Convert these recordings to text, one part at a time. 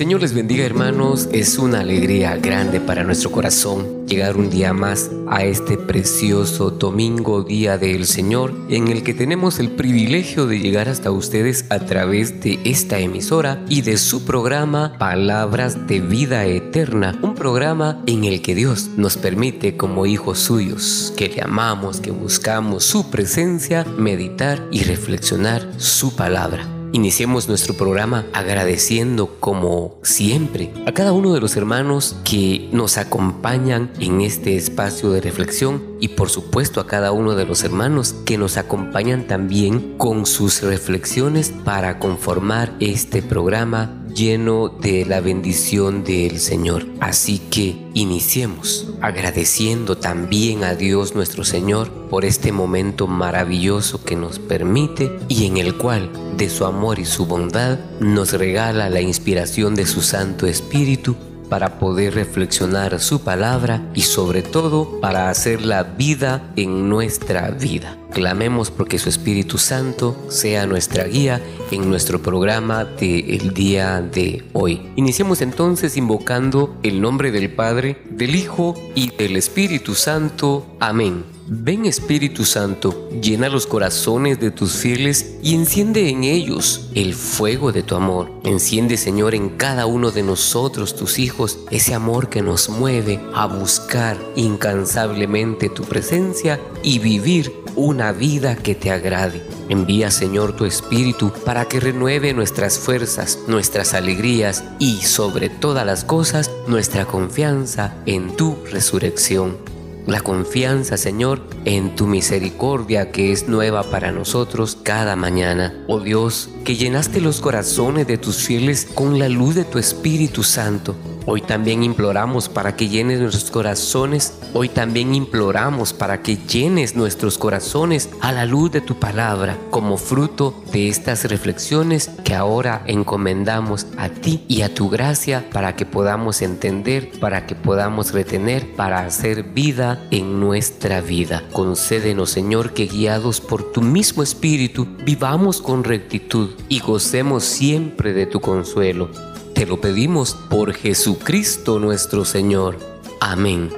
Señor les bendiga hermanos, es una alegría grande para nuestro corazón llegar un día más a este precioso domingo día del Señor en el que tenemos el privilegio de llegar hasta ustedes a través de esta emisora y de su programa Palabras de Vida Eterna, un programa en el que Dios nos permite como hijos suyos, que le amamos, que buscamos su presencia, meditar y reflexionar su palabra. Iniciemos nuestro programa agradeciendo como siempre a cada uno de los hermanos que nos acompañan en este espacio de reflexión y por supuesto a cada uno de los hermanos que nos acompañan también con sus reflexiones para conformar este programa lleno de la bendición del Señor. Así que iniciemos agradeciendo también a Dios nuestro Señor por este momento maravilloso que nos permite y en el cual de su amor y su bondad nos regala la inspiración de su Santo Espíritu para poder reflexionar su palabra y sobre todo para hacer la vida en nuestra vida. Clamemos porque su Espíritu Santo sea nuestra guía en nuestro programa del día de hoy. Iniciemos entonces invocando el nombre del Padre, del Hijo y del Espíritu Santo. Amén. Ven Espíritu Santo, llena los corazones de tus fieles y enciende en ellos el fuego de tu amor. Enciende Señor en cada uno de nosotros, tus hijos, ese amor que nos mueve a buscar incansablemente tu presencia y vivir una vida que te agrade. Envía Señor tu Espíritu para que renueve nuestras fuerzas, nuestras alegrías y sobre todas las cosas nuestra confianza en tu resurrección la confianza, Señor, en tu misericordia que es nueva para nosotros cada mañana. Oh Dios, que llenaste los corazones de tus fieles con la luz de tu Espíritu Santo Hoy también imploramos para que llenes nuestros corazones. Hoy también imploramos para que llenes nuestros corazones a la luz de tu palabra como fruto de estas reflexiones que ahora encomendamos a ti y a tu gracia para que podamos entender, para que podamos retener, para hacer vida en nuestra vida. Concédenos, Señor, que guiados por tu mismo espíritu vivamos con rectitud y gocemos siempre de tu consuelo te lo pedimos por Jesucristo nuestro Señor. Amén.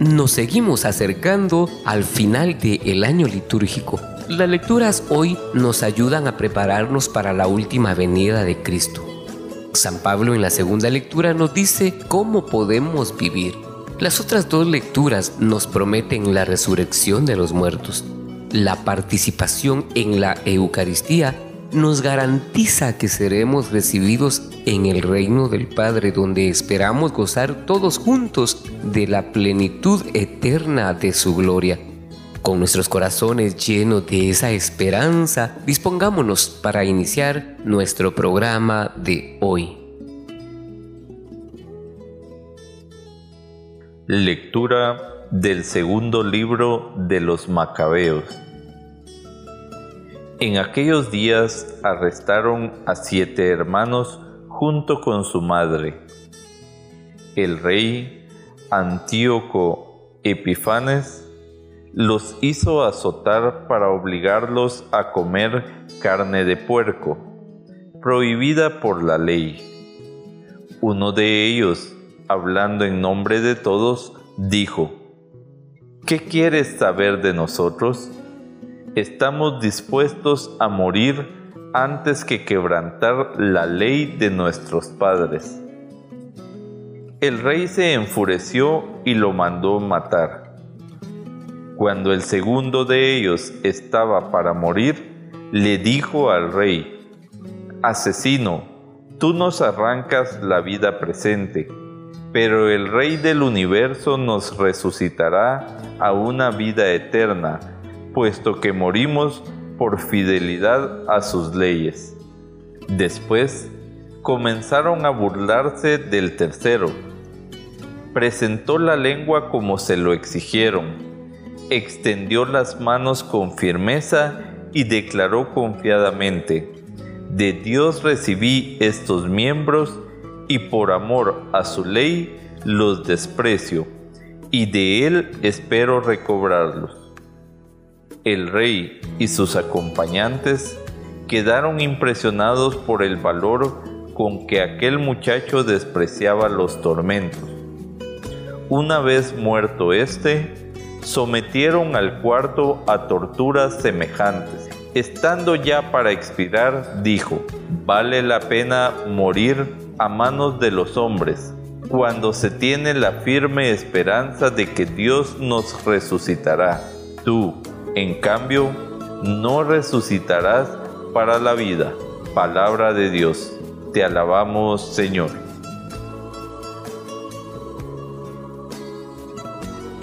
Nos seguimos acercando al final del año litúrgico. Las lecturas hoy nos ayudan a prepararnos para la última venida de Cristo. San Pablo en la segunda lectura nos dice cómo podemos vivir. Las otras dos lecturas nos prometen la resurrección de los muertos la participación en la Eucaristía nos garantiza que seremos recibidos en el reino del Padre, donde esperamos gozar todos juntos de la plenitud eterna de su gloria. Con nuestros corazones llenos de esa esperanza, dispongámonos para iniciar nuestro programa de hoy. Lectura del segundo libro de los Macabeos. En aquellos días arrestaron a siete hermanos junto con su madre. El rey Antíoco Epifanes los hizo azotar para obligarlos a comer carne de puerco, prohibida por la ley. Uno de ellos, hablando en nombre de todos, dijo, ¿Qué quieres saber de nosotros? Estamos dispuestos a morir antes que quebrantar la ley de nuestros padres. El rey se enfureció y lo mandó matar. Cuando el segundo de ellos estaba para morir, le dijo al rey, Asesino, tú nos arrancas la vida presente, pero el Rey del universo nos resucitará a una vida eterna, puesto que morimos por fidelidad a sus leyes. Después comenzaron a burlarse del tercero. Presentó la lengua como se lo exigieron, extendió las manos con firmeza y declaró confiadamente, de Dios recibí estos miembros y por amor a su ley los desprecio, y de él espero recobrarlos. El rey y sus acompañantes quedaron impresionados por el valor con que aquel muchacho despreciaba los tormentos. Una vez muerto éste, sometieron al cuarto a torturas semejantes. Estando ya para expirar, dijo, vale la pena morir a manos de los hombres, cuando se tiene la firme esperanza de que Dios nos resucitará. Tú, en cambio, no resucitarás para la vida. Palabra de Dios. Te alabamos, Señor.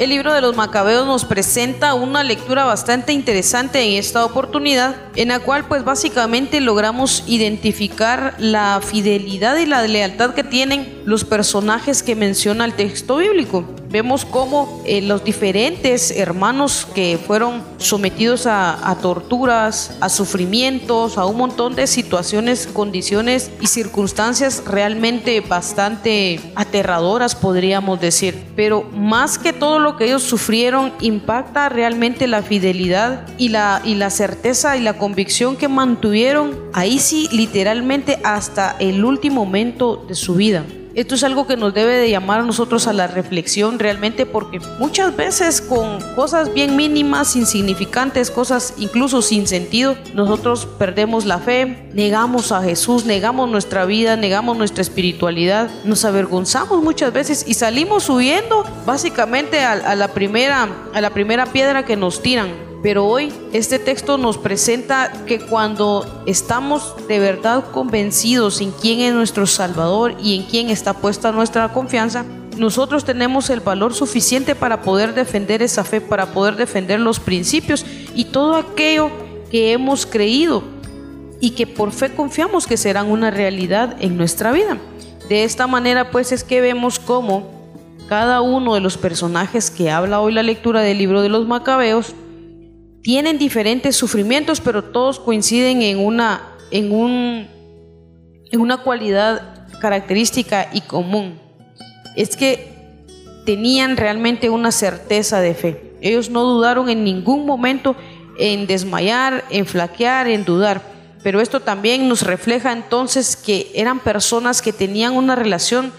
El libro de los Macabeos nos presenta una lectura bastante interesante en esta oportunidad, en la cual pues básicamente logramos identificar la fidelidad y la lealtad que tienen los personajes que menciona el texto bíblico vemos cómo eh, los diferentes hermanos que fueron sometidos a, a, torturas, a sufrimientos, a un montón de situaciones, condiciones y circunstancias realmente bastante aterradoras, podríamos decir. Pero más que todo lo que ellos sufrieron, impacta realmente la fidelidad y la, y la certeza y la convicción que mantuvieron ahí sí, literalmente hasta el último momento de su vida. Esto es algo que nos debe de llamar a nosotros a la reflexión realmente porque muchas veces con cosas bien mínimas, insignificantes, cosas incluso sin sentido, nosotros perdemos la fe, negamos a Jesús, negamos nuestra vida, negamos nuestra espiritualidad, nos avergonzamos muchas veces y salimos huyendo básicamente a, a la, primera, a la primera piedra que nos tiran. Pero hoy este texto nos presenta que cuando estamos de verdad convencidos en quién es nuestro Salvador y en quién está puesta nuestra confianza, nosotros tenemos el valor suficiente para poder defender esa fe, para poder defender los principios y todo aquello que hemos creído y que por fe confiamos que serán una realidad en nuestra vida. De esta manera pues es que vemos cómo cada uno de los personajes que habla hoy la lectura del libro de los macabeos tienen diferentes sufrimientos, pero todos coinciden en una, en un, en una cualidad característica y común. Es que tenían realmente una certeza de fe. Ellos no dudaron en ningún momento en desmayar, en flaquear, en dudar. Pero esto también nos refleja entonces que eran personas que tenían una relación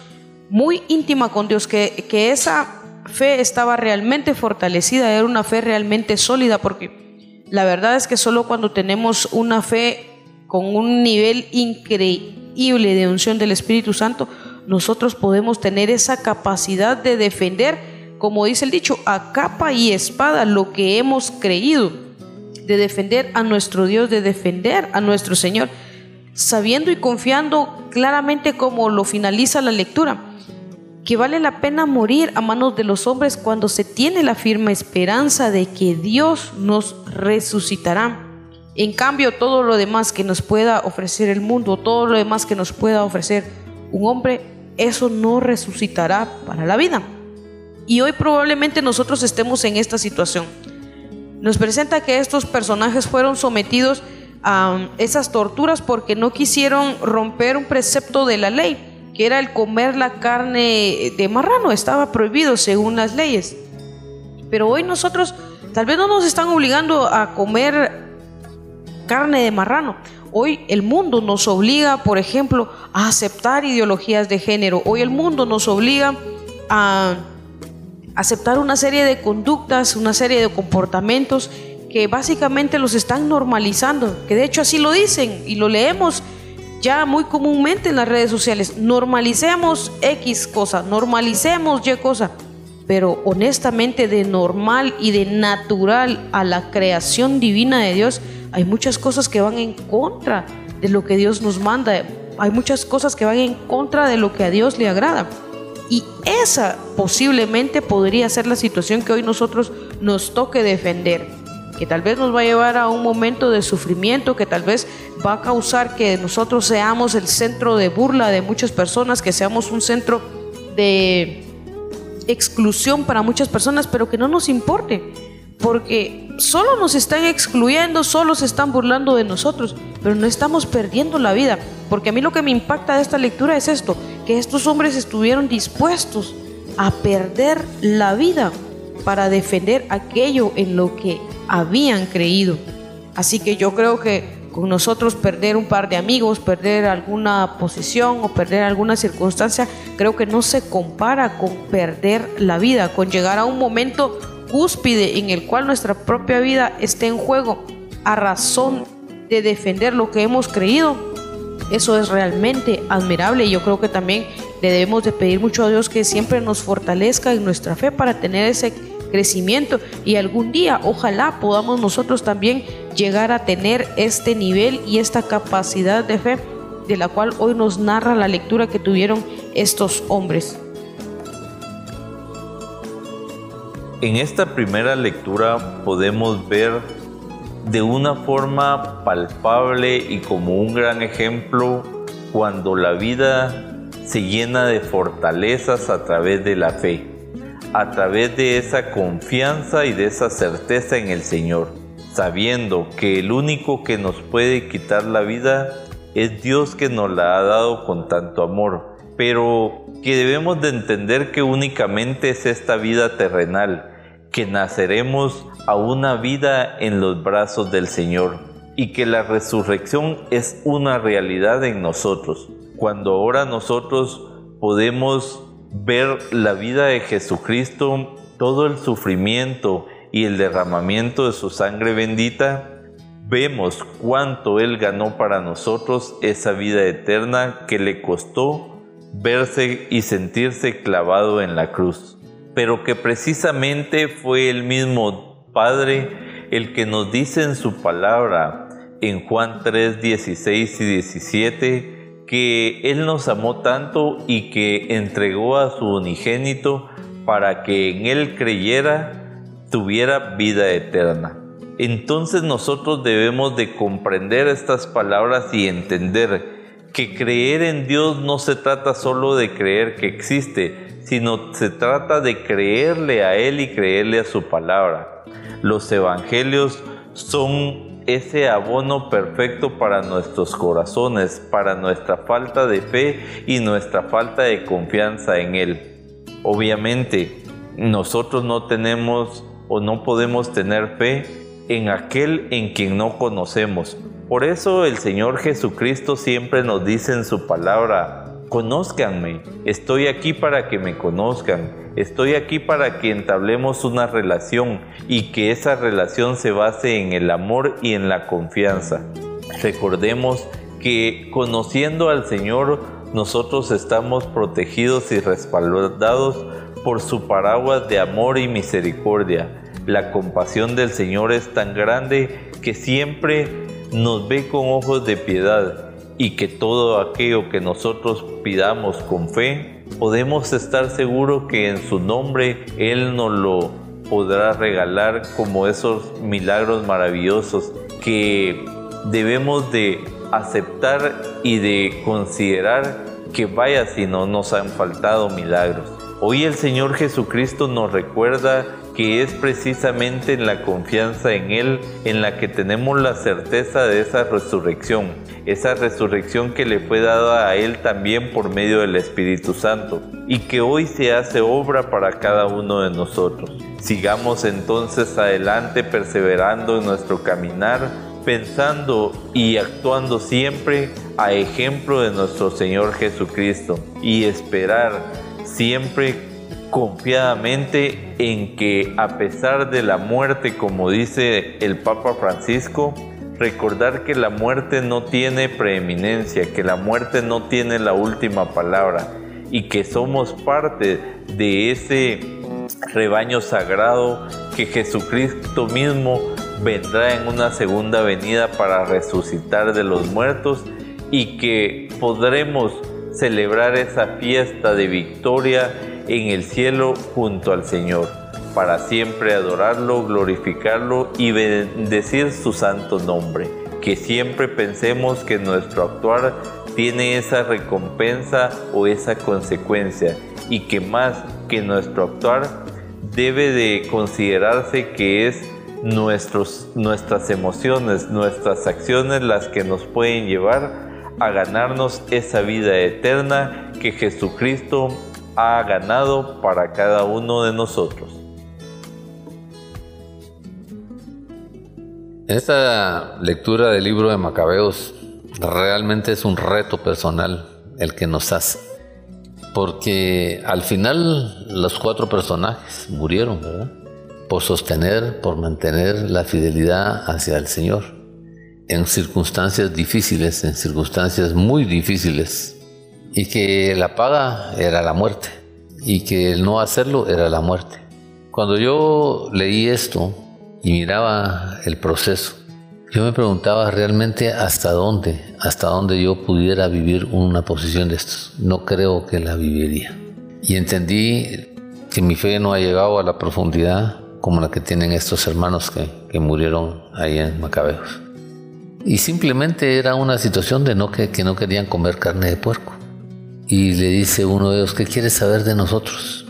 muy íntima con Dios, que, que esa fe estaba realmente fortalecida, era una fe realmente sólida, porque la verdad es que solo cuando tenemos una fe con un nivel increíble de unción del Espíritu Santo, nosotros podemos tener esa capacidad de defender, como dice el dicho, a capa y espada lo que hemos creído, de defender a nuestro Dios, de defender a nuestro Señor, sabiendo y confiando claramente como lo finaliza la lectura que vale la pena morir a manos de los hombres cuando se tiene la firme esperanza de que Dios nos resucitará. En cambio, todo lo demás que nos pueda ofrecer el mundo, todo lo demás que nos pueda ofrecer un hombre, eso no resucitará para la vida. Y hoy probablemente nosotros estemos en esta situación. Nos presenta que estos personajes fueron sometidos a esas torturas porque no quisieron romper un precepto de la ley que era el comer la carne de marrano, estaba prohibido según las leyes. Pero hoy nosotros tal vez no nos están obligando a comer carne de marrano. Hoy el mundo nos obliga, por ejemplo, a aceptar ideologías de género. Hoy el mundo nos obliga a aceptar una serie de conductas, una serie de comportamientos que básicamente los están normalizando, que de hecho así lo dicen y lo leemos ya muy comúnmente en las redes sociales. Normalicemos X cosa, normalicemos Y cosa. Pero honestamente de normal y de natural a la creación divina de Dios, hay muchas cosas que van en contra de lo que Dios nos manda. Hay muchas cosas que van en contra de lo que a Dios le agrada. Y esa posiblemente podría ser la situación que hoy nosotros nos toque defender que tal vez nos va a llevar a un momento de sufrimiento, que tal vez va a causar que nosotros seamos el centro de burla de muchas personas, que seamos un centro de exclusión para muchas personas, pero que no nos importe, porque solo nos están excluyendo, solo se están burlando de nosotros, pero no estamos perdiendo la vida, porque a mí lo que me impacta de esta lectura es esto, que estos hombres estuvieron dispuestos a perder la vida para defender aquello en lo que habían creído. Así que yo creo que con nosotros perder un par de amigos, perder alguna posición o perder alguna circunstancia, creo que no se compara con perder la vida, con llegar a un momento cúspide en el cual nuestra propia vida esté en juego a razón de defender lo que hemos creído. Eso es realmente admirable y yo creo que también le debemos de pedir mucho a Dios que siempre nos fortalezca en nuestra fe para tener ese crecimiento y algún día ojalá podamos nosotros también llegar a tener este nivel y esta capacidad de fe de la cual hoy nos narra la lectura que tuvieron estos hombres. En esta primera lectura podemos ver de una forma palpable y como un gran ejemplo cuando la vida se llena de fortalezas a través de la fe a través de esa confianza y de esa certeza en el Señor, sabiendo que el único que nos puede quitar la vida es Dios que nos la ha dado con tanto amor, pero que debemos de entender que únicamente es esta vida terrenal, que naceremos a una vida en los brazos del Señor y que la resurrección es una realidad en nosotros. Cuando ahora nosotros podemos ver la vida de Jesucristo, todo el sufrimiento y el derramamiento de su sangre bendita, vemos cuánto Él ganó para nosotros esa vida eterna que le costó verse y sentirse clavado en la cruz, pero que precisamente fue el mismo Padre el que nos dice en su palabra en Juan 3, 16 y 17, que Él nos amó tanto y que entregó a su unigénito para que en Él creyera, tuviera vida eterna. Entonces nosotros debemos de comprender estas palabras y entender que creer en Dios no se trata solo de creer que existe, sino se trata de creerle a Él y creerle a su palabra. Los evangelios son ese abono perfecto para nuestros corazones, para nuestra falta de fe y nuestra falta de confianza en Él. Obviamente, nosotros no tenemos o no podemos tener fe en aquel en quien no conocemos. Por eso el Señor Jesucristo siempre nos dice en su palabra, conózcanme, estoy aquí para que me conozcan Estoy aquí para que entablemos una relación y que esa relación se base en el amor y en la confianza. Recordemos que conociendo al Señor nosotros estamos protegidos y respaldados por su paraguas de amor y misericordia. La compasión del Señor es tan grande que siempre nos ve con ojos de piedad y que todo aquello que nosotros pidamos con fe podemos estar seguros que en su nombre Él nos lo podrá regalar como esos milagros maravillosos que debemos de aceptar y de considerar que vaya si no nos han faltado milagros. Hoy el Señor Jesucristo nos recuerda que es precisamente en la confianza en Él en la que tenemos la certeza de esa resurrección, esa resurrección que le fue dada a Él también por medio del Espíritu Santo y que hoy se hace obra para cada uno de nosotros. Sigamos entonces adelante perseverando en nuestro caminar, pensando y actuando siempre a ejemplo de nuestro Señor Jesucristo y esperar siempre confiadamente en que a pesar de la muerte, como dice el Papa Francisco, recordar que la muerte no tiene preeminencia, que la muerte no tiene la última palabra y que somos parte de ese rebaño sagrado que Jesucristo mismo vendrá en una segunda venida para resucitar de los muertos y que podremos celebrar esa fiesta de victoria en el cielo junto al Señor, para siempre adorarlo, glorificarlo y bendecir su santo nombre. Que siempre pensemos que nuestro actuar tiene esa recompensa o esa consecuencia y que más que nuestro actuar debe de considerarse que es nuestros, nuestras emociones, nuestras acciones las que nos pueden llevar a ganarnos esa vida eterna que Jesucristo ha ganado para cada uno de nosotros. Esta lectura del libro de Macabeos realmente es un reto personal el que nos hace. Porque al final los cuatro personajes murieron. Por sostener, por mantener la fidelidad hacia el Señor. En circunstancias difíciles, en circunstancias muy difíciles. Y que la paga era la muerte. Y que el no hacerlo era la muerte. Cuando yo leí esto y miraba el proceso, yo me preguntaba realmente hasta dónde, hasta dónde yo pudiera vivir una posición de estos. No creo que la viviría. Y entendí que mi fe no ha llegado a la profundidad como la que tienen estos hermanos que, que murieron ahí en Macabeos. Y simplemente era una situación de no que, que no querían comer carne de puerco. Y le dice uno de ellos, ¿qué quieres saber de nosotros?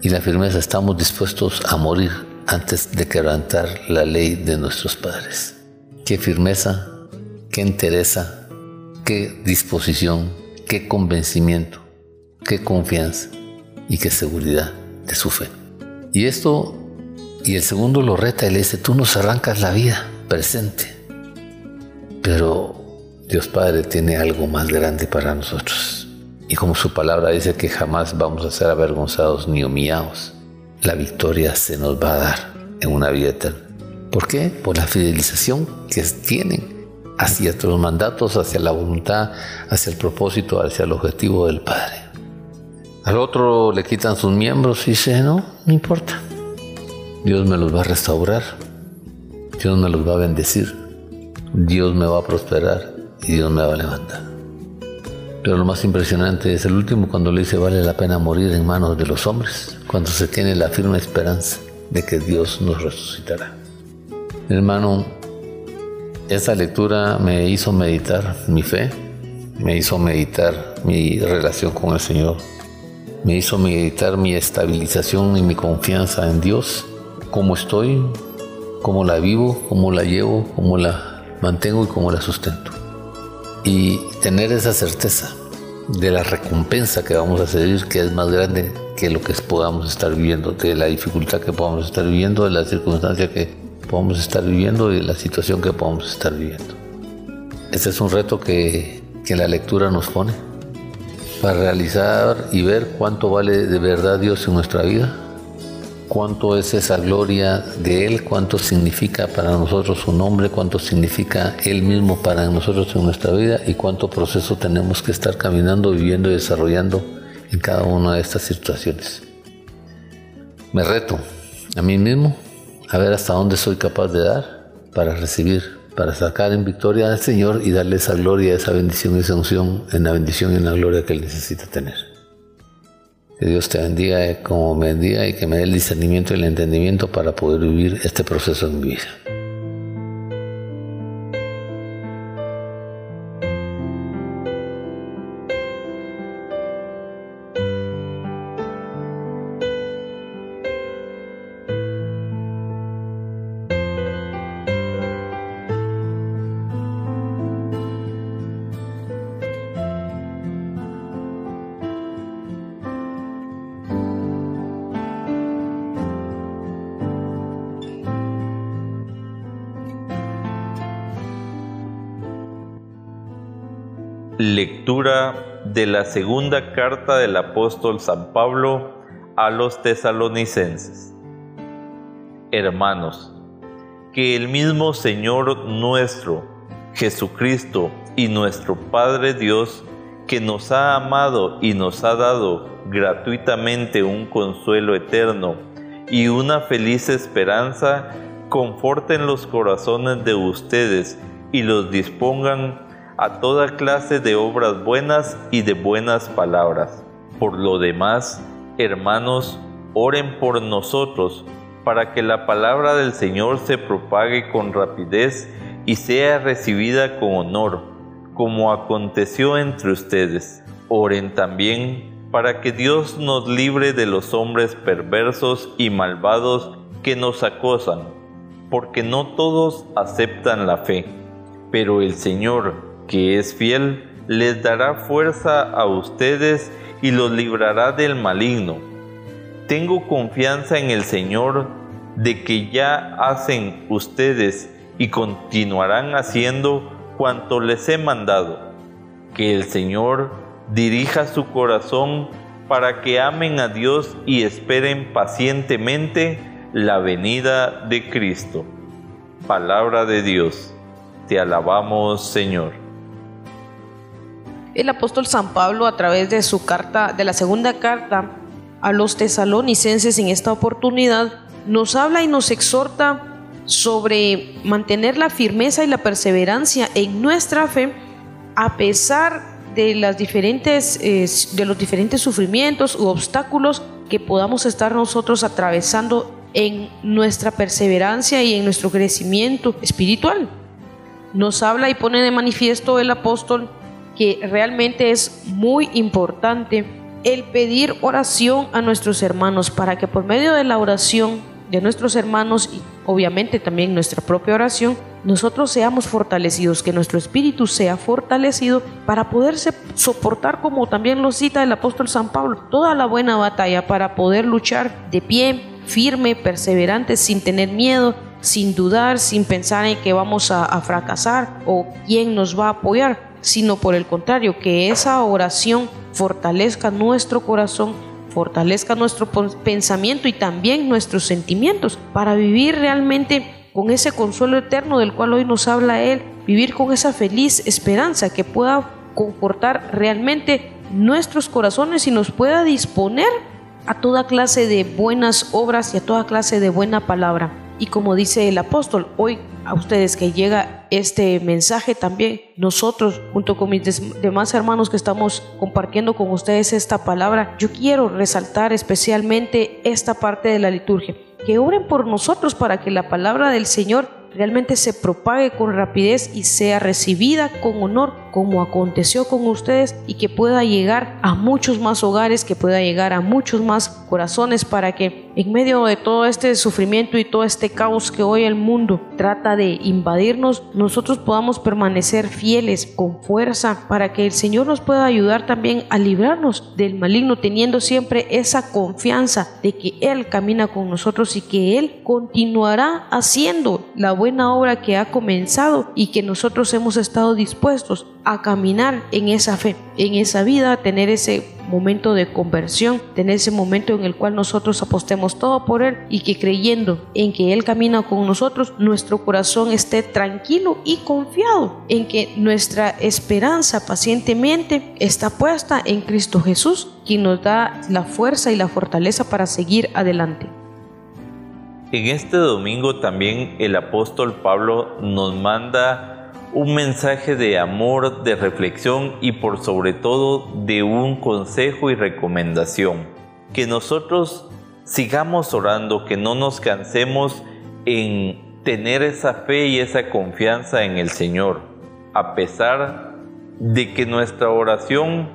Y la firmeza, estamos dispuestos a morir antes de quebrantar la ley de nuestros padres qué firmeza, qué entereza, qué disposición, qué convencimiento, qué confianza y qué seguridad de su fe. Y esto, y el segundo lo reta y le dice, tú nos arrancas la vida presente, pero Dios Padre tiene algo más grande para nosotros. Y como su palabra dice que jamás vamos a ser avergonzados ni humillados, la victoria se nos va a dar en una vida eterna. ¿Por qué? Por la fidelización que tienen hacia los mandatos, hacia la voluntad, hacia el propósito, hacia el objetivo del Padre. Al otro le quitan sus miembros y dice, no, no importa. Dios me los va a restaurar, Dios me los va a bendecir, Dios me va a prosperar y Dios me va a levantar. Pero lo más impresionante es el último cuando le dice vale la pena morir en manos de los hombres, cuando se tiene la firme esperanza de que Dios nos resucitará. Hermano, esta lectura me hizo meditar mi fe, me hizo meditar mi relación con el Señor, me hizo meditar mi estabilización y mi confianza en Dios, cómo estoy, cómo la vivo, cómo la llevo, cómo la mantengo y cómo la sustento. Y tener esa certeza de la recompensa que vamos a seguir, que es más grande que lo que podamos estar viviendo, de la dificultad que podamos estar viviendo, de la circunstancia que podamos estar viviendo y la situación que podamos estar viviendo. Este es un reto que, que la lectura nos pone para realizar y ver cuánto vale de verdad Dios en nuestra vida, cuánto es esa gloria de Él, cuánto significa para nosotros su nombre, cuánto significa Él mismo para nosotros en nuestra vida y cuánto proceso tenemos que estar caminando, viviendo y desarrollando en cada una de estas situaciones. Me reto a mí mismo a ver hasta dónde soy capaz de dar para recibir, para sacar en victoria al Señor y darle esa gloria, esa bendición, esa unción en la bendición y en la gloria que Él necesita tener. Que Dios te bendiga como me bendiga y que me dé el discernimiento y el entendimiento para poder vivir este proceso en mi vida. Lectura de la segunda carta del apóstol San Pablo a los tesalonicenses. Hermanos, que el mismo Señor nuestro Jesucristo y nuestro Padre Dios, que nos ha amado y nos ha dado gratuitamente un consuelo eterno y una feliz esperanza, conforten los corazones de ustedes y los dispongan a toda clase de obras buenas y de buenas palabras. Por lo demás, hermanos, oren por nosotros para que la palabra del Señor se propague con rapidez y sea recibida con honor, como aconteció entre ustedes. Oren también para que Dios nos libre de los hombres perversos y malvados que nos acosan, porque no todos aceptan la fe, pero el Señor, que es fiel, les dará fuerza a ustedes y los librará del maligno tengo confianza en el Señor de que ya hacen ustedes y continuarán haciendo cuanto les he mandado. Que el Señor dirija su corazón para que amen a Dios y esperen pacientemente la venida de Cristo. Palabra de Dios. Te alabamos, Señor. El apóstol San Pablo a través de su carta, de la segunda carta a los tesalonicenses en esta oportunidad, nos habla y nos exhorta sobre mantener la firmeza y la perseverancia en nuestra fe a pesar de las diferentes eh, de los diferentes sufrimientos u obstáculos que podamos estar nosotros atravesando en nuestra perseverancia y en nuestro crecimiento espiritual. Nos habla y pone de manifiesto el apóstol que realmente es muy importante el pedir oración a nuestros hermanos para que por medio de la oración de nuestros hermanos y obviamente también nuestra propia oración, nosotros seamos fortalecidos, que nuestro espíritu sea fortalecido para poderse soportar, como también lo cita el apóstol San Pablo, toda la buena batalla para poder luchar de pie, firme, perseverante, sin tener miedo, sin dudar, sin pensar en que vamos a, a fracasar o quién nos va a apoyar, sino por el contrario, que esa oración fortalezca nuestro corazón, fortalezca nuestro pensamiento y también nuestros sentimientos para vivir realmente con ese consuelo eterno del cual hoy nos habla Él, vivir con esa feliz esperanza que pueda confortar realmente nuestros corazones y nos pueda disponer a toda clase de buenas obras y a toda clase de buena palabra. Y como dice el apóstol, hoy a ustedes que llega este mensaje también, nosotros junto con mis demás hermanos que estamos compartiendo con ustedes esta palabra, yo quiero resaltar especialmente esta parte de la liturgia. Que oren por nosotros para que la palabra del Señor realmente se propague con rapidez y sea recibida con honor como aconteció con ustedes y que pueda llegar a muchos más hogares, que pueda llegar a muchos más corazones para que en medio de todo este sufrimiento y todo este caos que hoy el mundo trata de invadirnos, nosotros podamos permanecer fieles con fuerza para que el Señor nos pueda ayudar también a librarnos del maligno, teniendo siempre esa confianza de que Él camina con nosotros y que Él continuará haciendo la buena obra que ha comenzado y que nosotros hemos estado dispuestos a caminar en esa fe, en esa vida, tener ese momento de conversión, tener ese momento en el cual nosotros apostemos todo por Él y que creyendo en que Él camina con nosotros, nuestro corazón esté tranquilo y confiado en que nuestra esperanza pacientemente está puesta en Cristo Jesús, quien nos da la fuerza y la fortaleza para seguir adelante. En este domingo también el apóstol Pablo nos manda un mensaje de amor, de reflexión y por sobre todo de un consejo y recomendación. Que nosotros sigamos orando, que no nos cansemos en tener esa fe y esa confianza en el Señor, a pesar de que nuestra oración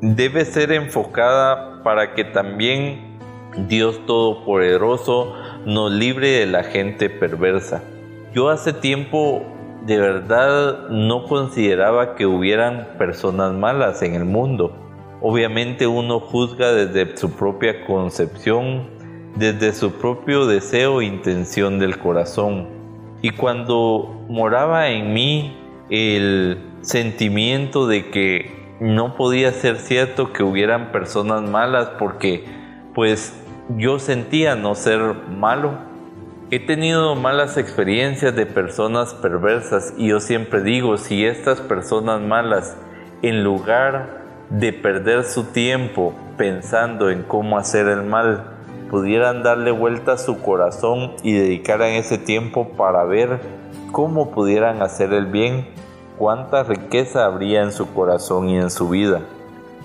debe ser enfocada para que también Dios Todopoderoso nos libre de la gente perversa. Yo hace tiempo de verdad no consideraba que hubieran personas malas en el mundo. Obviamente uno juzga desde su propia concepción, desde su propio deseo e intención del corazón. Y cuando moraba en mí el sentimiento de que no podía ser cierto que hubieran personas malas porque pues yo sentía no ser malo, He tenido malas experiencias de personas perversas y yo siempre digo, si estas personas malas, en lugar de perder su tiempo pensando en cómo hacer el mal, pudieran darle vuelta a su corazón y dedicaran ese tiempo para ver cómo pudieran hacer el bien, cuánta riqueza habría en su corazón y en su vida.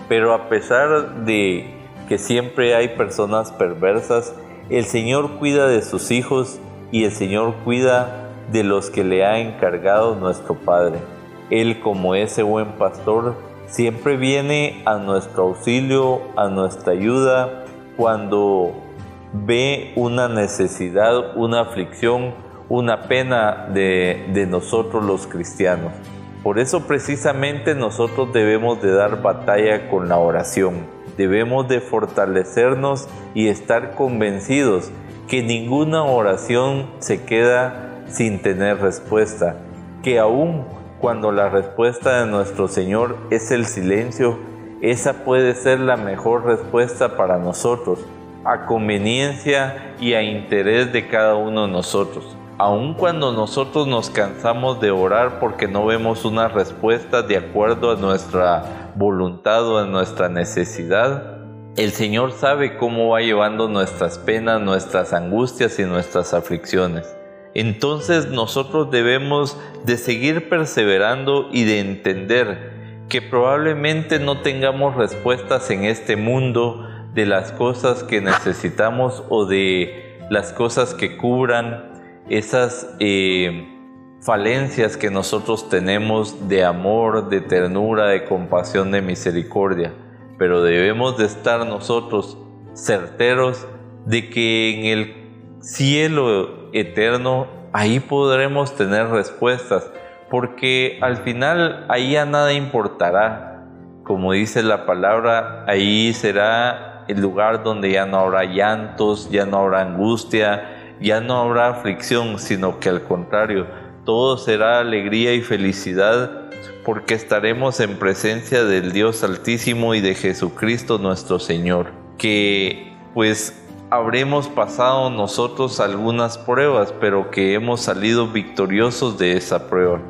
Pero a pesar de que siempre hay personas perversas, el Señor cuida de sus hijos y el Señor cuida de los que le ha encargado nuestro Padre. Él como ese buen pastor siempre viene a nuestro auxilio, a nuestra ayuda, cuando ve una necesidad, una aflicción, una pena de, de nosotros los cristianos. Por eso precisamente nosotros debemos de dar batalla con la oración debemos de fortalecernos y estar convencidos que ninguna oración se queda sin tener respuesta, que aun cuando la respuesta de nuestro Señor es el silencio, esa puede ser la mejor respuesta para nosotros, a conveniencia y a interés de cada uno de nosotros. Aun cuando nosotros nos cansamos de orar porque no vemos una respuesta de acuerdo a nuestra voluntad o a nuestra necesidad, el Señor sabe cómo va llevando nuestras penas, nuestras angustias y nuestras aflicciones. Entonces nosotros debemos de seguir perseverando y de entender que probablemente no tengamos respuestas en este mundo de las cosas que necesitamos o de las cosas que cubran esas eh, falencias que nosotros tenemos de amor, de ternura, de compasión, de misericordia. Pero debemos de estar nosotros certeros de que en el cielo eterno ahí podremos tener respuestas, porque al final ahí a nada importará. Como dice la palabra, ahí será el lugar donde ya no habrá llantos, ya no habrá angustia, ya no habrá aflicción, sino que al contrario, todo será alegría y felicidad porque estaremos en presencia del Dios Altísimo y de Jesucristo nuestro Señor, que pues habremos pasado nosotros algunas pruebas, pero que hemos salido victoriosos de esa prueba,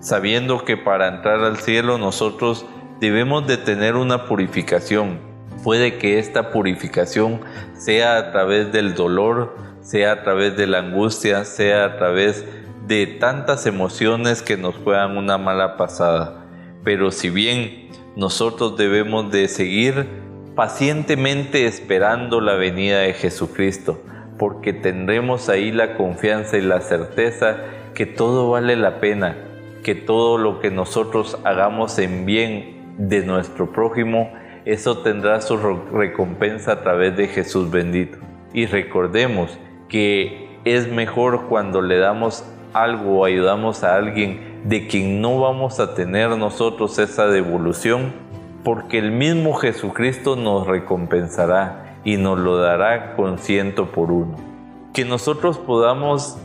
sabiendo que para entrar al cielo nosotros debemos de tener una purificación. Puede que esta purificación sea a través del dolor, sea a través de la angustia, sea a través de tantas emociones que nos juegan una mala pasada. Pero si bien nosotros debemos de seguir pacientemente esperando la venida de Jesucristo, porque tendremos ahí la confianza y la certeza que todo vale la pena, que todo lo que nosotros hagamos en bien de nuestro prójimo, eso tendrá su recompensa a través de Jesús bendito. Y recordemos que es mejor cuando le damos algo o ayudamos a alguien de quien no vamos a tener nosotros esa devolución, porque el mismo Jesucristo nos recompensará y nos lo dará con ciento por uno. Que nosotros podamos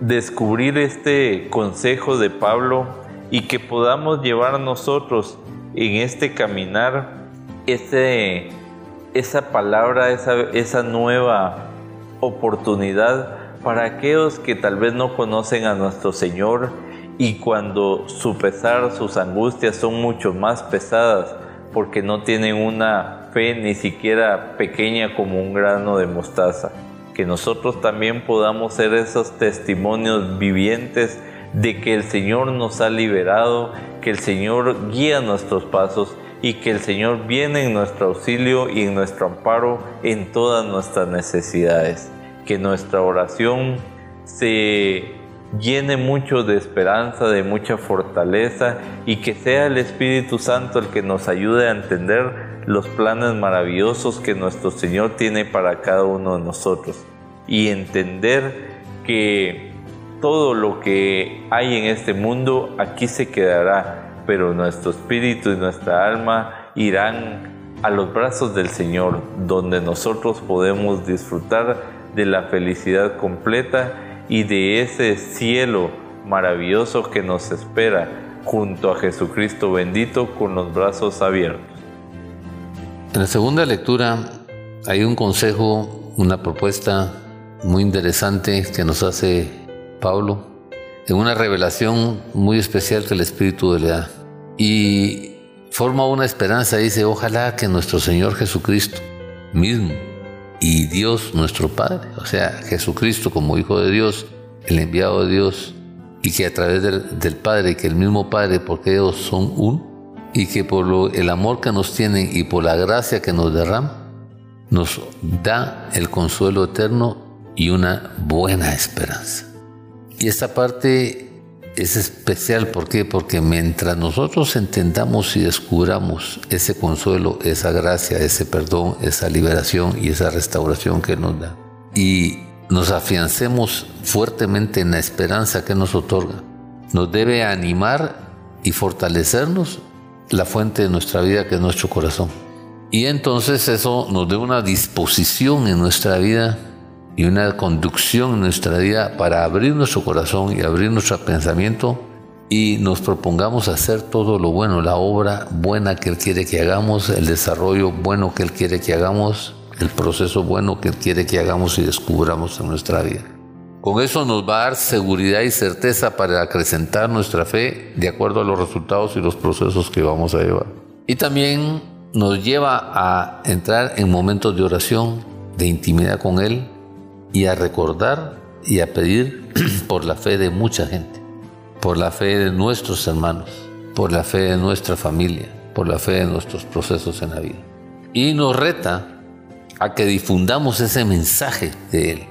descubrir este consejo de Pablo y que podamos llevar nosotros en este caminar ese, esa palabra, esa, esa nueva oportunidad para aquellos que tal vez no conocen a nuestro Señor y cuando su pesar, sus angustias son mucho más pesadas porque no tienen una fe ni siquiera pequeña como un grano de mostaza. Que nosotros también podamos ser esos testimonios vivientes de que el Señor nos ha liberado, que el Señor guía nuestros pasos y que el Señor viene en nuestro auxilio y en nuestro amparo en todas nuestras necesidades. Que nuestra oración se llene mucho de esperanza, de mucha fortaleza y que sea el Espíritu Santo el que nos ayude a entender los planes maravillosos que nuestro Señor tiene para cada uno de nosotros y entender que todo lo que hay en este mundo aquí se quedará pero nuestro espíritu y nuestra alma irán a los brazos del Señor, donde nosotros podemos disfrutar de la felicidad completa y de ese cielo maravilloso que nos espera junto a Jesucristo bendito con los brazos abiertos. En la segunda lectura hay un consejo, una propuesta muy interesante que nos hace Pablo, en una revelación muy especial que el Espíritu le da. Y forma una esperanza, dice, ojalá que nuestro Señor Jesucristo mismo y Dios nuestro Padre, o sea, Jesucristo como Hijo de Dios, el enviado de Dios, y que a través del, Padre, que el mismo Padre, porque ellos son uno, y que por el amor que nos tienen y por la gracia que nos derrama, nos da el consuelo eterno y una buena esperanza. Y esta parte es especial, ¿por qué? Porque mientras nosotros entendamos y descubramos ese consuelo, esa gracia, ese perdón, esa liberación y esa restauración que nos da, y nos afiancemos fuertemente en la esperanza que nos otorga. Nos debe animar y fortalecernos la fuente de nuestra vida que es nuestro corazón. Y entonces eso nos dé una disposición en nuestra vida y una conducción en nuestra vida para abrir nuestro corazón y abrir nuestro pensamiento y nos propongamos hacer todo lo bueno, la obra buena que Él quiere que hagamos, el desarrollo bueno que Él quiere que hagamos el proceso bueno que quiere que hagamos y descubramos en nuestra vida. Con eso nos va a dar seguridad y certeza para acrecentar nuestra fe de acuerdo a los resultados y los procesos que vamos a llevar. Y también nos lleva a entrar en momentos de oración, de intimidad con Él y a recordar y a pedir por la fe de mucha gente, por la fe de nuestros hermanos, por la fe de nuestra familia, por la fe de nuestros procesos en la vida. Y nos reta a que difundamos ese mensaje de Él,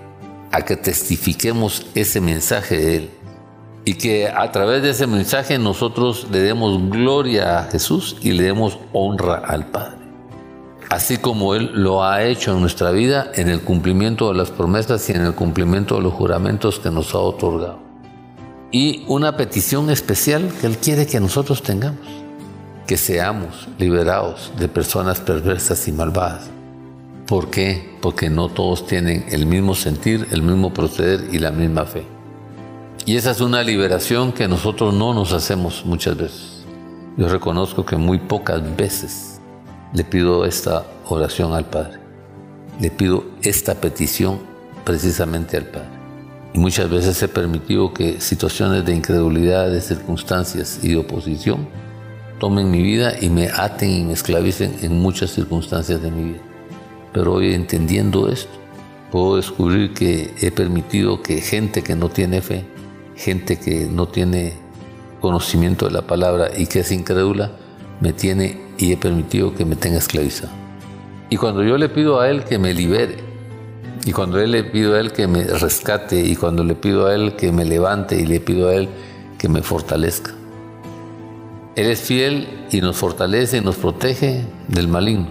a que testifiquemos ese mensaje de Él y que a través de ese mensaje nosotros le demos gloria a Jesús y le demos honra al Padre. Así como Él lo ha hecho en nuestra vida en el cumplimiento de las promesas y en el cumplimiento de los juramentos que nos ha otorgado. Y una petición especial que Él quiere que nosotros tengamos, que seamos liberados de personas perversas y malvadas ¿Por qué? Porque no todos tienen el mismo sentir, el mismo proceder y la misma fe. Y esa es una liberación que nosotros no nos hacemos muchas veces. Yo reconozco que muy pocas veces le pido esta oración al Padre. Le pido esta petición precisamente al Padre. Y muchas veces he permitido que situaciones de incredulidad, de circunstancias y de oposición tomen mi vida y me aten y me esclavicen en muchas circunstancias de mi vida. Pero hoy entendiendo esto, puedo descubrir que he permitido que gente que no tiene fe, gente que no tiene conocimiento de la palabra y que es incrédula, me tiene y he permitido que me tenga esclavizado. Y cuando yo le pido a Él que me libere, y cuando Él le pido a Él que me rescate, y cuando le pido a Él que me levante, y le pido a Él que me fortalezca. Él es fiel y nos fortalece y nos protege del maligno,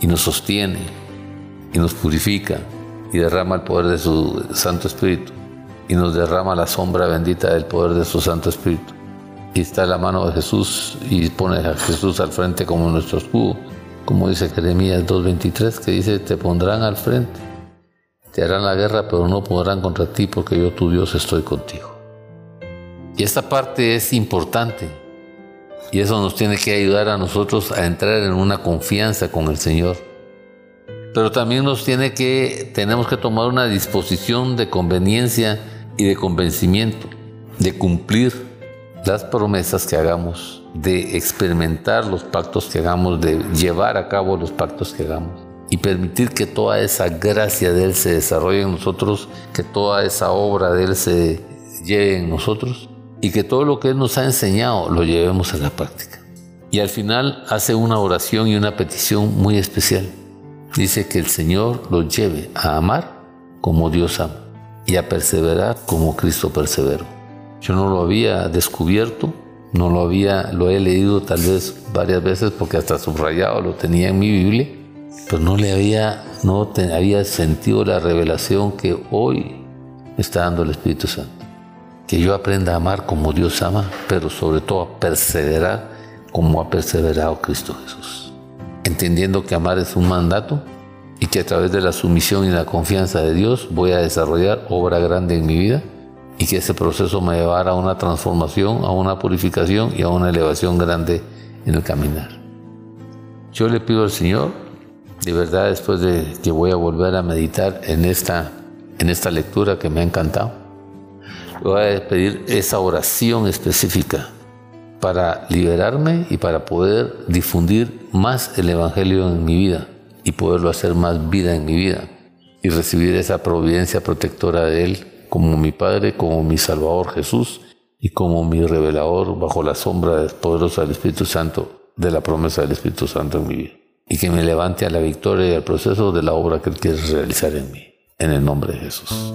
y nos sostiene, y nos purifica y derrama el poder de su Santo Espíritu y nos derrama la sombra bendita del poder de su Santo Espíritu. Y está la mano de Jesús y pone a Jesús al frente como nuestro escudo, como dice Jeremías 2.23, que dice, te pondrán al frente, te harán la guerra, pero no podrán contra ti porque yo tu Dios estoy contigo. Y esta parte es importante. Y eso nos tiene que ayudar a nosotros a entrar en una confianza con el Señor. Pero también nos tiene que, tenemos que tomar una disposición de conveniencia y de convencimiento, de cumplir las promesas que hagamos, de experimentar los pactos que hagamos, de llevar a cabo los pactos que hagamos y permitir que toda esa gracia de Él se desarrolle en nosotros, que toda esa obra de Él se lleve en nosotros y que todo lo que Él nos ha enseñado lo llevemos a la práctica. Y al final hace una oración y una petición muy especial dice que el Señor los lleve a amar como Dios ama y a perseverar como Cristo perseveró. Yo no lo había descubierto, no lo había, lo he leído tal vez varias veces porque hasta subrayado lo tenía en mi Biblia, pero no le había, no había sentido la revelación que hoy está dando el Espíritu Santo. Que yo aprenda a amar como Dios ama, pero sobre todo a perseverar como ha perseverado Cristo Jesús entendiendo que amar es un mandato y que a través de la sumisión y la confianza de Dios voy a desarrollar obra grande en mi vida y que ese proceso me llevará a una transformación, a una purificación y a una elevación grande en el caminar. Yo le pido al Señor, de verdad, después de que voy a volver a meditar en esta en esta lectura que me ha encantado. Voy a pedir esa oración específica para liberarme y para poder difundir más el Evangelio en mi vida y poderlo hacer más vida en mi vida y recibir esa providencia protectora de Él como mi Padre, como mi Salvador Jesús y como mi revelador bajo la sombra poderosa del Espíritu Santo, de la promesa del Espíritu Santo en mi vida. Y que me levante a la victoria y al proceso de la obra que Él quiere realizar en mí. En el nombre de Jesús.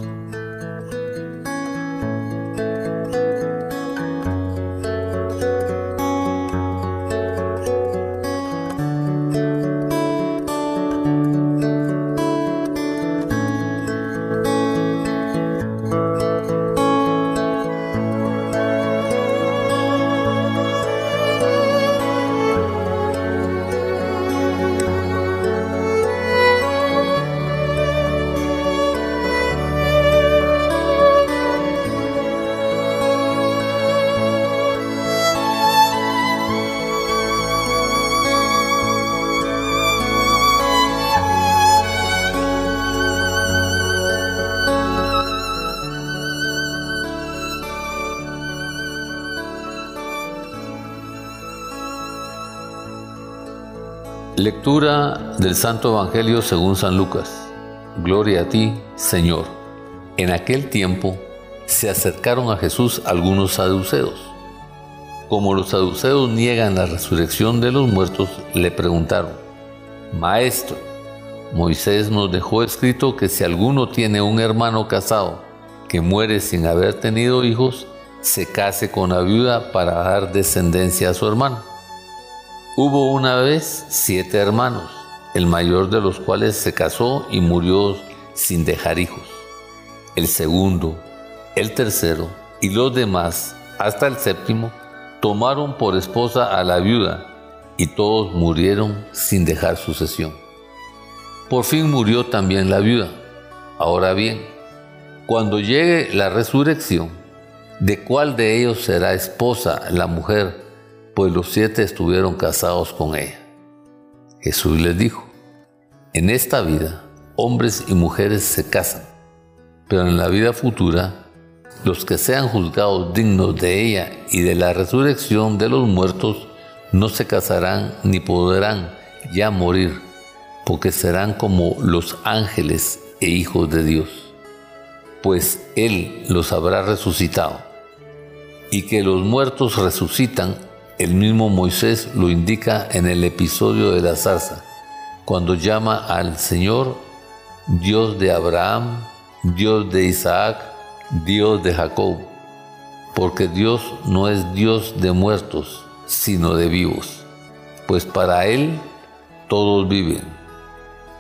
Lectura del Santo Evangelio según San Lucas. Gloria a ti, Señor. En aquel tiempo se acercaron a Jesús algunos saduceos. Como los saduceos niegan la resurrección de los muertos, le preguntaron, Maestro, Moisés nos dejó escrito que si alguno tiene un hermano casado que muere sin haber tenido hijos, se case con la viuda para dar descendencia a su hermano. Hubo una vez siete hermanos, el mayor de los cuales se casó y murió sin dejar hijos. El segundo, el tercero y los demás, hasta el séptimo, tomaron por esposa a la viuda y todos murieron sin dejar sucesión. Por fin murió también la viuda. Ahora bien, cuando llegue la resurrección, ¿de cuál de ellos será esposa la mujer pues los siete estuvieron casados con ella. Jesús les dijo, en esta vida hombres y mujeres se casan, pero en la vida futura los que sean juzgados dignos de ella y de la resurrección de los muertos no se casarán ni podrán ya morir, porque serán como los ángeles e hijos de Dios, pues Él los habrá resucitado, y que los muertos resucitan el mismo Moisés lo indica en el episodio de la zarza, cuando llama al Señor Dios de Abraham, Dios de Isaac, Dios de Jacob, porque Dios no es Dios de muertos, sino de vivos, pues para Él todos viven.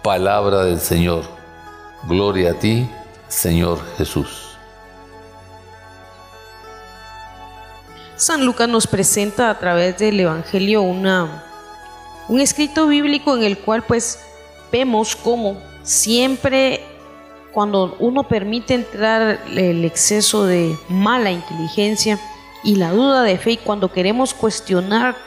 Palabra del Señor. Gloria a ti, Señor Jesús. San Lucas nos presenta a través del Evangelio una, un escrito bíblico en el cual pues vemos cómo siempre cuando uno permite entrar el exceso de mala inteligencia y la duda de fe y cuando queremos cuestionar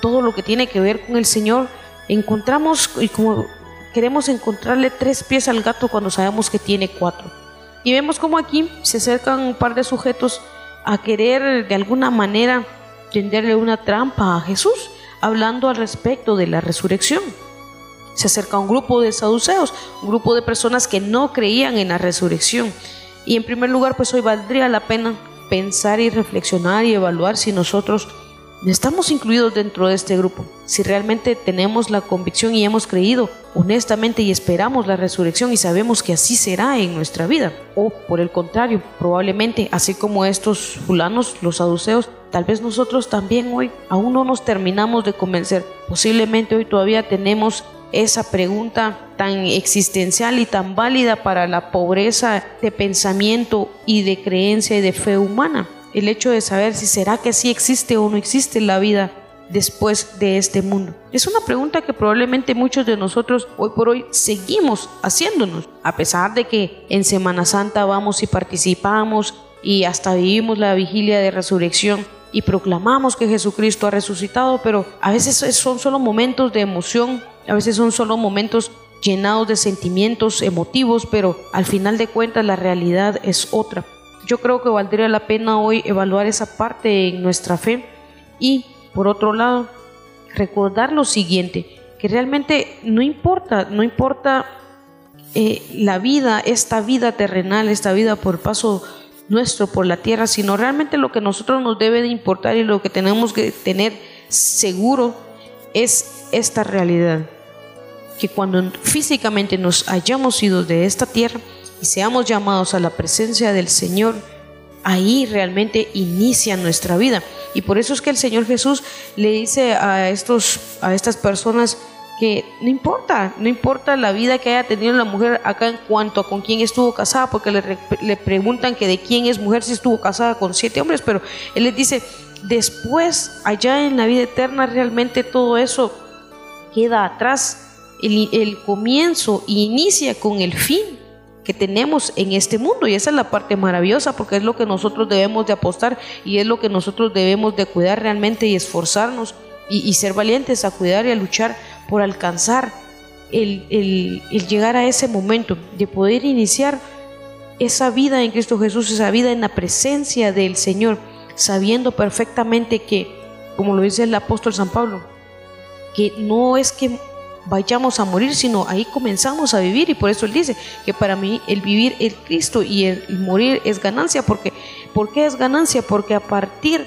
todo lo que tiene que ver con el Señor, encontramos y como queremos encontrarle tres pies al gato cuando sabemos que tiene cuatro. Y vemos como aquí se acercan un par de sujetos a querer de alguna manera tenderle una trampa a Jesús, hablando al respecto de la resurrección. Se acerca un grupo de saduceos, un grupo de personas que no creían en la resurrección. Y en primer lugar, pues hoy valdría la pena pensar y reflexionar y evaluar si nosotros estamos incluidos dentro de este grupo, si realmente tenemos la convicción y hemos creído honestamente y esperamos la resurrección y sabemos que así será en nuestra vida. O por el contrario, probablemente, así como estos fulanos, los saduceos, tal vez nosotros también hoy aún no nos terminamos de convencer. Posiblemente hoy todavía tenemos esa pregunta tan existencial y tan válida para la pobreza de pensamiento y de creencia y de fe humana el hecho de saber si será que sí existe o no existe la vida después de este mundo. Es una pregunta que probablemente muchos de nosotros hoy por hoy seguimos haciéndonos, a pesar de que en Semana Santa vamos y participamos y hasta vivimos la vigilia de resurrección y proclamamos que Jesucristo ha resucitado, pero a veces son solo momentos de emoción, a veces son solo momentos llenados de sentimientos emotivos, pero al final de cuentas la realidad es otra. Yo creo que valdría la pena hoy evaluar esa parte en nuestra fe. Y, por otro lado, recordar lo siguiente, que realmente no importa, no importa eh, la vida, esta vida terrenal, esta vida por paso nuestro por la tierra, sino realmente lo que nosotros nos debe de importar y lo que tenemos que tener seguro es esta realidad, que cuando físicamente nos hayamos ido de esta tierra y seamos llamados a la presencia del Señor, ahí realmente inicia nuestra vida. Y por eso es que el Señor Jesús le dice a, estos, a estas personas que no importa, no importa la vida que haya tenido la mujer acá en cuanto a con quién estuvo casada, porque le, le preguntan que de quién es mujer si estuvo casada con siete hombres, pero Él les dice, después, allá en la vida eterna, realmente todo eso queda atrás. El, el comienzo inicia con el fin que tenemos en este mundo. Y esa es la parte maravillosa porque es lo que nosotros debemos de apostar y es lo que nosotros debemos de cuidar realmente y esforzarnos y, ser valientes a cuidar y a luchar por alcanzar el, el llegar a ese momento de poder iniciar esa vida en Cristo Jesús, esa vida en la presencia del Señor, sabiendo perfectamente que, como lo dice el apóstol San Pablo, que no es que vayamos a morir, sino ahí comenzamos a vivir y por eso él dice que para mí el vivir es Cristo y el morir es ganancia, porque ¿por qué es ganancia? Porque a partir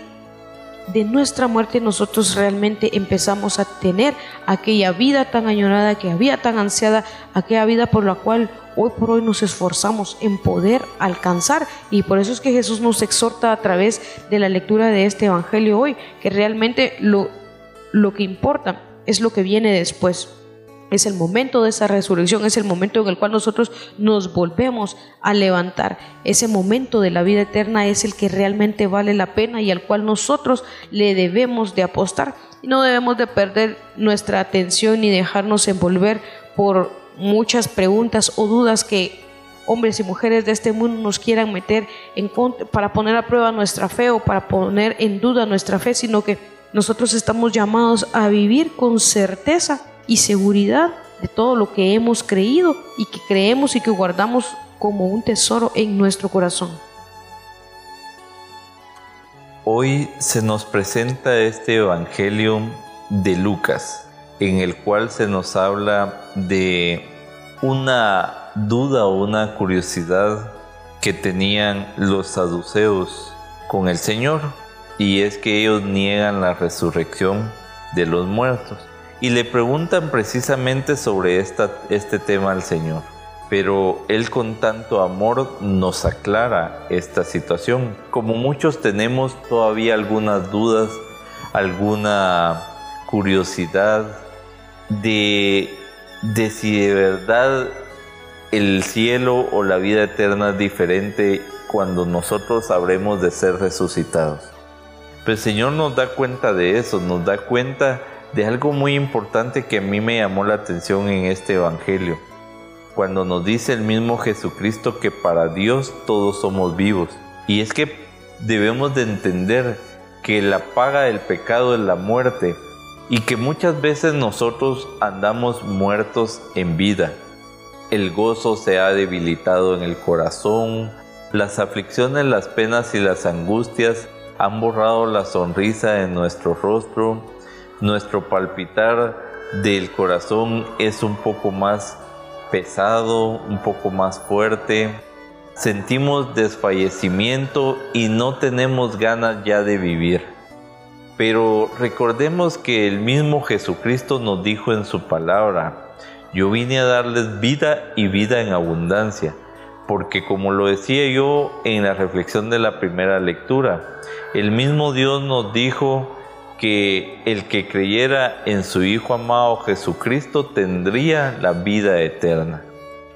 de nuestra muerte nosotros realmente empezamos a tener aquella vida tan añorada, que había tan ansiada, aquella vida por la cual hoy por hoy nos esforzamos en poder alcanzar. Y por eso es que Jesús nos exhorta a través de la lectura de este Evangelio hoy, que realmente lo, lo que importa es lo que viene después. Es el momento de esa resurrección, es el momento en el cual nosotros nos volvemos a levantar. Ese momento de la vida eterna es el que realmente vale la pena y al cual nosotros le debemos de apostar. No debemos de perder nuestra atención ni dejarnos envolver por muchas preguntas o dudas que hombres y mujeres de este mundo nos quieran meter en para poner a prueba nuestra fe o para poner en duda nuestra fe, sino que nosotros estamos llamados a vivir con certeza y seguridad de todo lo que hemos creído y que creemos y que guardamos como un tesoro en nuestro corazón. Hoy se nos presenta este Evangelio de Lucas, en el cual se nos habla de una duda o una curiosidad que tenían los saduceos con el Señor, y es que ellos niegan la resurrección de los muertos y le preguntan precisamente sobre esta, este tema al Señor. Pero Él con tanto amor nos aclara esta situación. Como muchos tenemos todavía algunas dudas, alguna curiosidad de, de si de verdad el cielo o la vida eterna es diferente cuando nosotros habremos de ser resucitados. Pero el Señor nos da cuenta de eso, nos da cuenta de algo muy importante que a mí me llamó la atención en este Evangelio, cuando nos dice el mismo Jesucristo que para Dios todos somos vivos. Y es que debemos de entender que la paga del pecado es la muerte y que muchas veces nosotros andamos muertos en vida. El gozo se ha debilitado en el corazón, las aflicciones, las penas y las angustias han borrado la sonrisa en nuestro rostro nuestro palpitar del corazón es un poco más pesado, un poco más fuerte. Sentimos desfallecimiento y no tenemos ganas ya de vivir. Pero recordemos que el mismo Jesucristo nos dijo en su palabra, yo vine a darles vida y vida en abundancia, porque como lo decía yo en la reflexión de la primera lectura, el mismo Dios nos dijo que el que creyera en su Hijo amado Jesucristo tendría la vida eterna.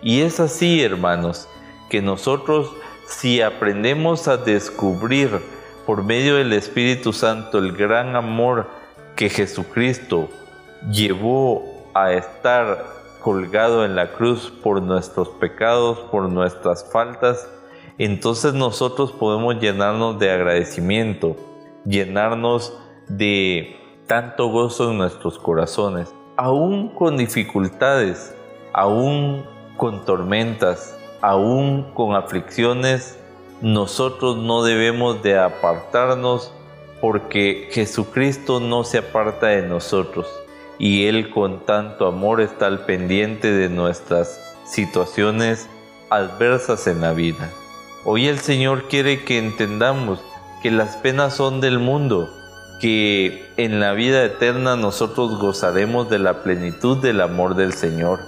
Y es así, hermanos, que nosotros si aprendemos a descubrir por medio del Espíritu Santo el gran amor que Jesucristo llevó a estar colgado en la cruz por nuestros pecados, por nuestras faltas, entonces nosotros podemos llenarnos de agradecimiento, llenarnos de tanto gozo en nuestros corazones, aún con dificultades, aún con tormentas, aún con aflicciones, nosotros no debemos de apartarnos porque Jesucristo no se aparta de nosotros y Él con tanto amor está al pendiente de nuestras situaciones adversas en la vida. Hoy el Señor quiere que entendamos que las penas son del mundo, que en la vida eterna nosotros gozaremos de la plenitud del amor del Señor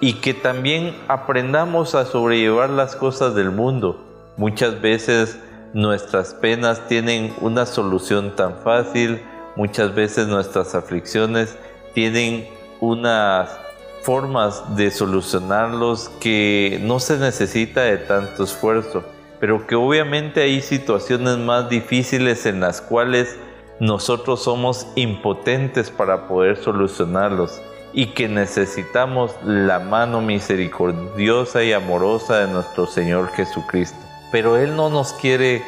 y que también aprendamos a sobrellevar las cosas del mundo. Muchas veces nuestras penas tienen una solución tan fácil, muchas veces nuestras aflicciones tienen unas formas de solucionarlos que no se necesita de tanto esfuerzo, pero que obviamente hay situaciones más difíciles en las cuales nosotros somos impotentes para poder solucionarlos y que necesitamos la mano misericordiosa y amorosa de nuestro Señor Jesucristo. Pero Él no nos quiere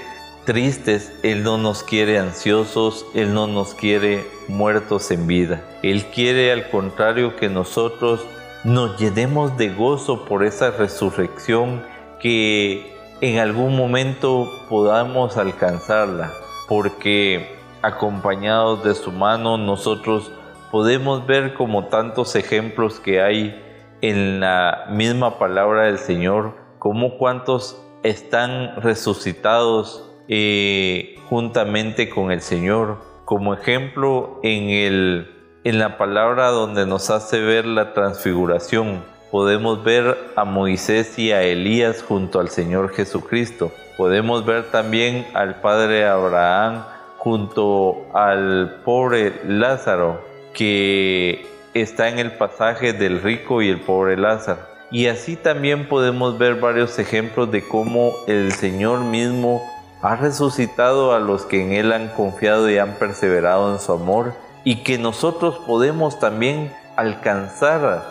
tristes, Él no nos quiere ansiosos, Él no nos quiere muertos en vida. Él quiere al contrario que nosotros nos llenemos de gozo por esa resurrección que en algún momento podamos alcanzarla, porque acompañados de su mano nosotros podemos ver como tantos ejemplos que hay en la misma palabra del Señor, como cuantos están resucitados eh, juntamente con el Señor. Como ejemplo, en, el, en la palabra donde nos hace ver la transfiguración, podemos ver a Moisés y a Elías junto al Señor Jesucristo. Podemos ver también al Padre Abraham junto al pobre Lázaro, que está en el pasaje del rico y el pobre Lázaro. Y así también podemos ver varios ejemplos de cómo el Señor mismo ha resucitado a los que en Él han confiado y han perseverado en su amor y que nosotros podemos también alcanzar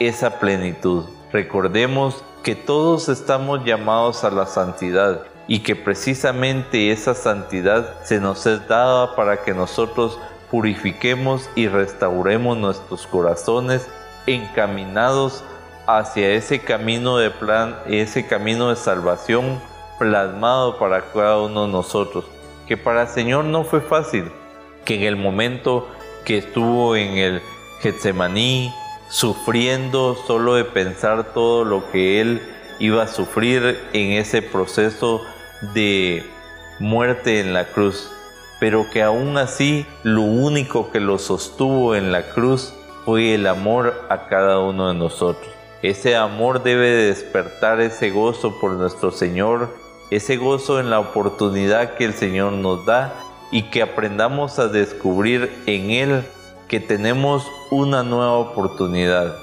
esa plenitud. Recordemos que todos estamos llamados a la santidad y que precisamente esa santidad se nos es dada para que nosotros purifiquemos y restauremos nuestros corazones encaminados hacia ese camino de plan, ese camino de salvación plasmado para cada uno de nosotros, que para el Señor no fue fácil, que en el momento que estuvo en el Getsemaní, sufriendo solo de pensar todo lo que Él iba a sufrir en ese proceso de muerte en la cruz, pero que aún así lo único que lo sostuvo en la cruz fue el amor a cada uno de nosotros. Ese amor debe despertar ese gozo por nuestro Señor ese gozo en la oportunidad que el Señor nos da y que aprendamos a descubrir en Él que tenemos una nueva oportunidad,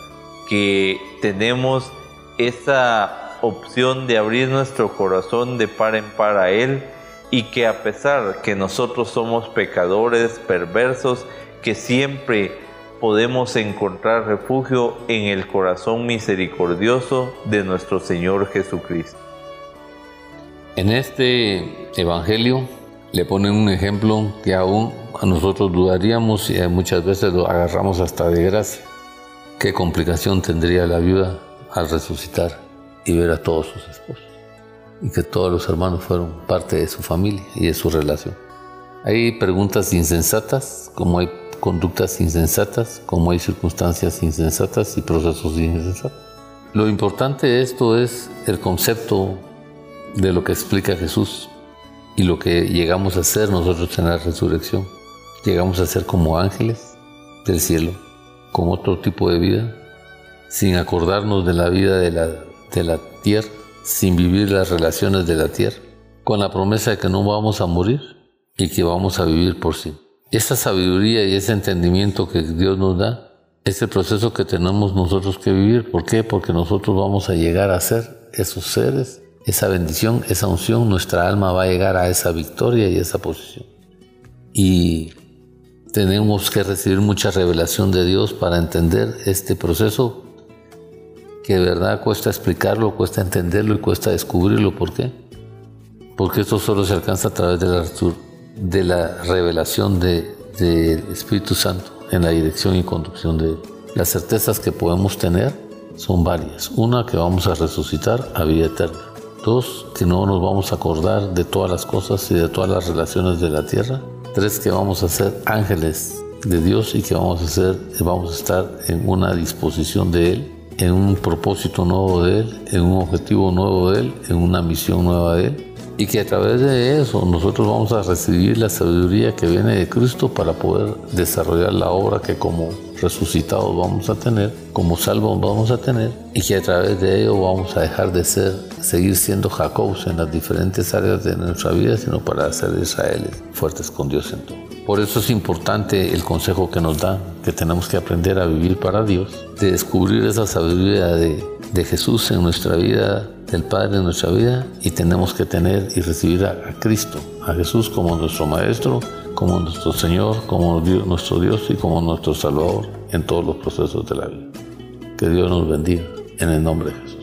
que tenemos esa opción de abrir nuestro corazón de par en par a Él y que a pesar que nosotros somos pecadores, perversos, que siempre podemos encontrar refugio en el corazón misericordioso de nuestro Señor Jesucristo. En este Evangelio le ponen un ejemplo que aún a nosotros dudaríamos y muchas veces lo agarramos hasta de gracia. ¿Qué complicación tendría la viuda al resucitar y ver a todos sus esposos? Y que todos los hermanos fueron parte de su familia y de su relación. Hay preguntas insensatas, como hay conductas insensatas, como hay circunstancias insensatas y procesos insensatos. Lo importante de esto es el concepto de lo que explica Jesús y lo que llegamos a ser nosotros en la resurrección. Llegamos a ser como ángeles del cielo, con otro tipo de vida, sin acordarnos de la vida de la, de la tierra, sin vivir las relaciones de la tierra, con la promesa de que no vamos a morir y que vamos a vivir por sí. Esa sabiduría y ese entendimiento que Dios nos da es el proceso que tenemos nosotros que vivir. ¿Por qué? Porque nosotros vamos a llegar a ser esos seres esa bendición, esa unción, nuestra alma va a llegar a esa victoria y esa posición. Y tenemos que recibir mucha revelación de Dios para entender este proceso que de verdad cuesta explicarlo, cuesta entenderlo y cuesta descubrirlo. ¿Por qué? Porque esto solo se alcanza a través de la, de la revelación del Espíritu Santo en la dirección y conducción de Las certezas que podemos tener son varias. Una, que vamos a resucitar a vida eterna. Dos, que no nos vamos a acordar de todas las cosas y de todas las relaciones de la tierra. Tres, que vamos a ser ángeles de Dios y que vamos a ser, vamos a estar en una disposición de Él, en un propósito nuevo de Él, en un objetivo nuevo de Él, en una misión nueva de Él y que a través de eso nosotros vamos a recibir la sabiduría que viene de Cristo para poder desarrollar la obra que como resucitados vamos a tener, como salvos vamos a tener y que a través de ello vamos a dejar de ser, seguir siendo Jacobs en las diferentes áreas de nuestra vida, sino para ser Israeles fuertes con Dios en todo. Por eso es importante el consejo que nos da, que tenemos que aprender a vivir para Dios, de descubrir esa sabiduría de, Jesús en nuestra vida el Padre en nuestra vida y tenemos que tener y recibir a, Cristo, a Jesús como nuestro Maestro, como nuestro Señor, como nuestro Dios y como nuestro Salvador en todos los procesos de la vida. Que Dios nos bendiga en el nombre de Jesús.